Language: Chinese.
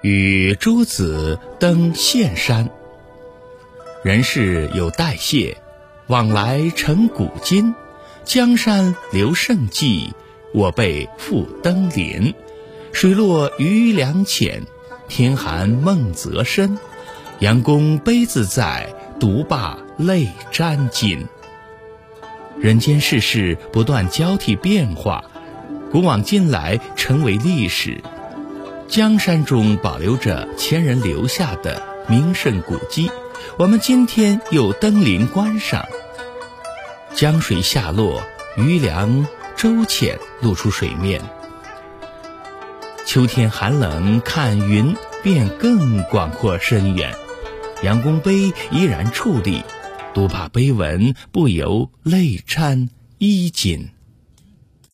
与诸子登岘山。人世有代谢，往来成古今。江山留胜迹，我辈复登临。水落鱼梁浅，天寒梦泽深。杨公悲自在，独罢泪沾襟。人间世事不断交替变化，古往今来成为历史。江山中保留着前人留下的名胜古迹，我们今天又登临观赏。江水下落，鱼梁周浅，露出水面。秋天寒冷，看云便更广阔深远。杨公碑依然矗立，独怕碑文不由泪沾衣襟。